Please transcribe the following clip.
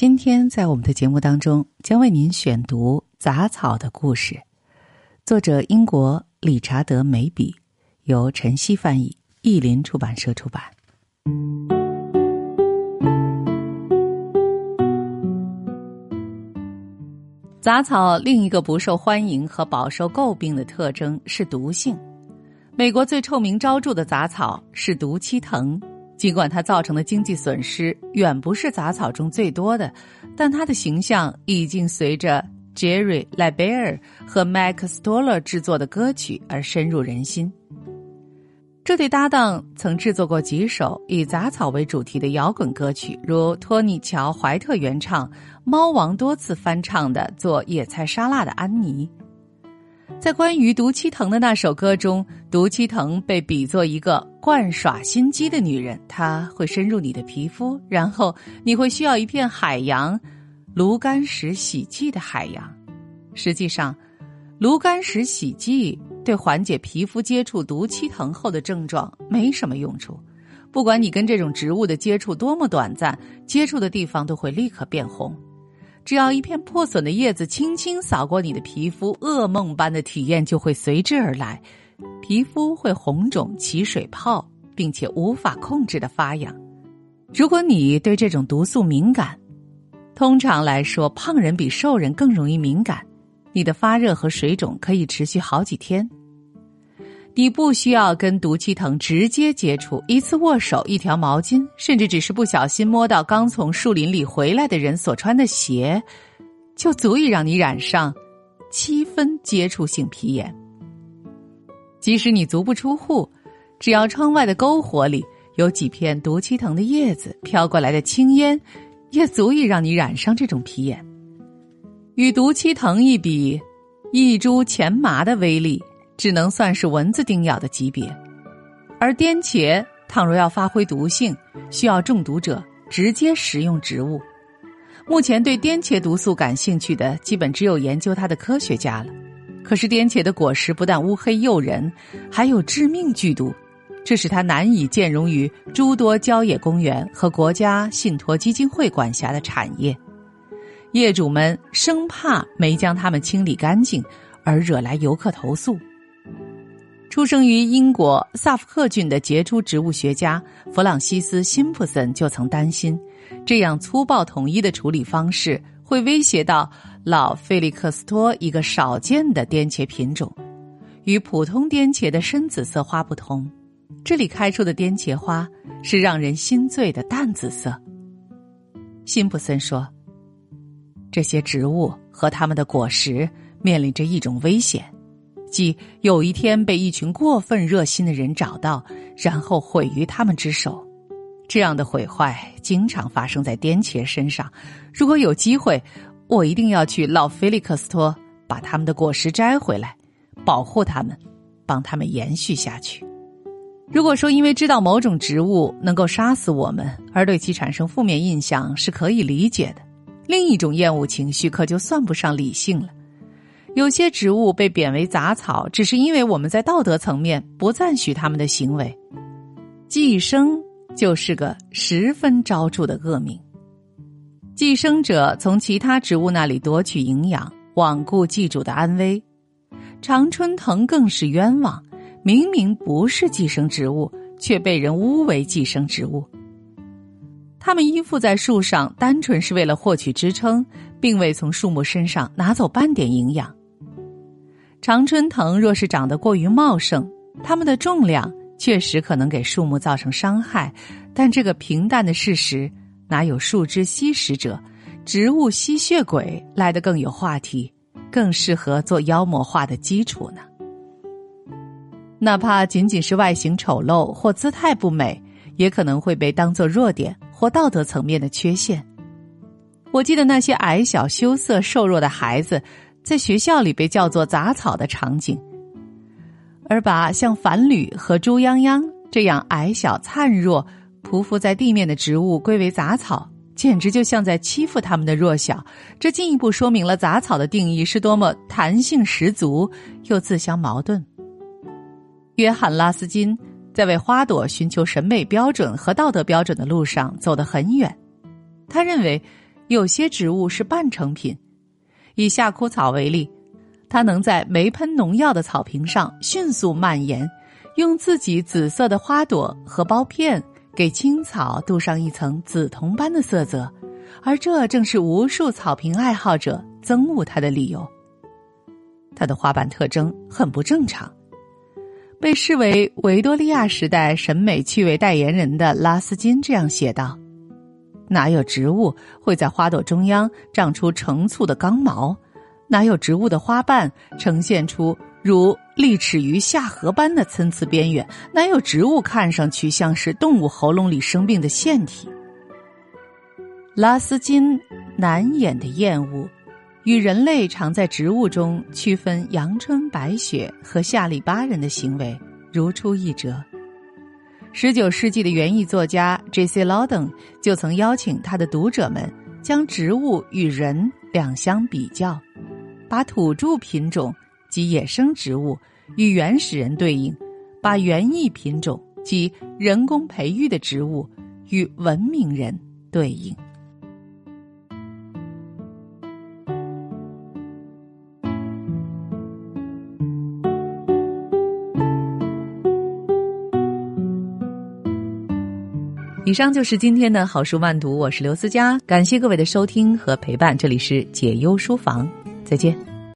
今天在我们的节目当中，将为您选读杂草的故事，作者英国理查德·梅比，由晨曦翻译，译林出版社出版。杂草另一个不受欢迎和饱受诟病的特征是毒性。美国最臭名昭著的杂草是毒漆藤。尽管它造成的经济损失远不是杂草中最多的，但它的形象已经随着 Jerry l e b e r 和 Max Stoller 制作的歌曲而深入人心。这对搭档曾制作过几首以杂草为主题的摇滚歌曲，如托尼·乔·怀特原唱、猫王多次翻唱的《做野菜沙拉的安妮》。在关于毒漆藤的那首歌中，毒漆藤被比作一个惯耍心机的女人，她会深入你的皮肤，然后你会需要一片海洋——炉甘石洗剂的海洋。实际上，炉甘石洗剂对缓解皮肤接触毒漆藤后的症状没什么用处。不管你跟这种植物的接触多么短暂，接触的地方都会立刻变红。只要一片破损的叶子轻轻扫过你的皮肤，噩梦般的体验就会随之而来，皮肤会红肿、起水泡，并且无法控制的发痒。如果你对这种毒素敏感，通常来说，胖人比瘦人更容易敏感，你的发热和水肿可以持续好几天。你不需要跟毒气藤直接接触，一次握手、一条毛巾，甚至只是不小心摸到刚从树林里回来的人所穿的鞋，就足以让你染上七分接触性皮炎。即使你足不出户，只要窗外的篝火里有几片毒气藤的叶子飘过来的青烟，也足以让你染上这种皮炎。与毒气藤一比，一株前麻的威力。只能算是蚊子叮咬的级别，而颠茄倘若要发挥毒性，需要中毒者直接食用植物。目前对颠茄毒素感兴趣的，基本只有研究它的科学家了。可是颠茄的果实不但乌黑诱人，还有致命剧毒，这使它难以兼容于诸多郊野公园和国家信托基金会管辖的产业。业主们生怕没将它们清理干净，而惹来游客投诉。出生于英国萨福克郡的杰出植物学家弗朗西斯·辛普森就曾担心，这样粗暴统一的处理方式会威胁到老菲利克斯托一个少见的颠茄品种。与普通颠茄的深紫色花不同，这里开出的颠茄花是让人心醉的淡紫色。辛普森说：“这些植物和它们的果实面临着一种危险。”即有一天被一群过分热心的人找到，然后毁于他们之手。这样的毁坏经常发生在颠茄身上。如果有机会，我一定要去老菲利克斯托把他们的果实摘回来，保护他们，帮他们延续下去。如果说因为知道某种植物能够杀死我们而对其产生负面印象是可以理解的，另一种厌恶情绪可就算不上理性了。有些植物被贬为杂草，只是因为我们在道德层面不赞许他们的行为。寄生就是个十分招著的恶名。寄生者从其他植物那里夺取营养，罔顾寄主的安危。常春藤更是冤枉，明明不是寄生植物，却被人诬为寄生植物。它们依附在树上，单纯是为了获取支撑，并未从树木身上拿走半点营养。常春藤若是长得过于茂盛，它们的重量确实可能给树木造成伤害，但这个平淡的事实哪有树枝吸食者、植物吸血鬼来的更有话题，更适合做妖魔化的基础呢？哪怕仅仅是外形丑陋或姿态不美，也可能会被当作弱点或道德层面的缺陷。我记得那些矮小、羞涩、瘦弱的孩子。在学校里被叫做杂草的场景，而把像繁缕和猪泱泱这样矮小灿弱、匍匐在地面的植物归为杂草，简直就像在欺负他们的弱小。这进一步说明了杂草的定义是多么弹性十足又自相矛盾。约翰·拉斯金在为花朵寻求审美标准和道德标准的路上走得很远，他认为。有些植物是半成品。以夏枯草为例，它能在没喷农药的草坪上迅速蔓延，用自己紫色的花朵和苞片给青草镀上一层紫铜般的色泽，而这正是无数草坪爱好者憎恶它的理由。它的花瓣特征很不正常。被视为维多利亚时代审美趣味代言人的拉斯金这样写道：“哪有植物会在花朵中央长出成簇的刚毛？哪有植物的花瓣呈现出如利齿鱼下颌般的参差边缘？哪有植物看上去像是动物喉咙里生病的腺体？”拉斯金难掩的厌恶。与人类常在植物中区分阳春白雪和下里巴人的行为如出一辙。十九世纪的园艺作家 J.C. Louden 就曾邀请他的读者们将植物与人两相比较，把土著品种及野生植物与原始人对应，把园艺品种及人工培育的植物与文明人对应。以上就是今天的好书慢读，我是刘思佳，感谢各位的收听和陪伴，这里是解忧书房，再见。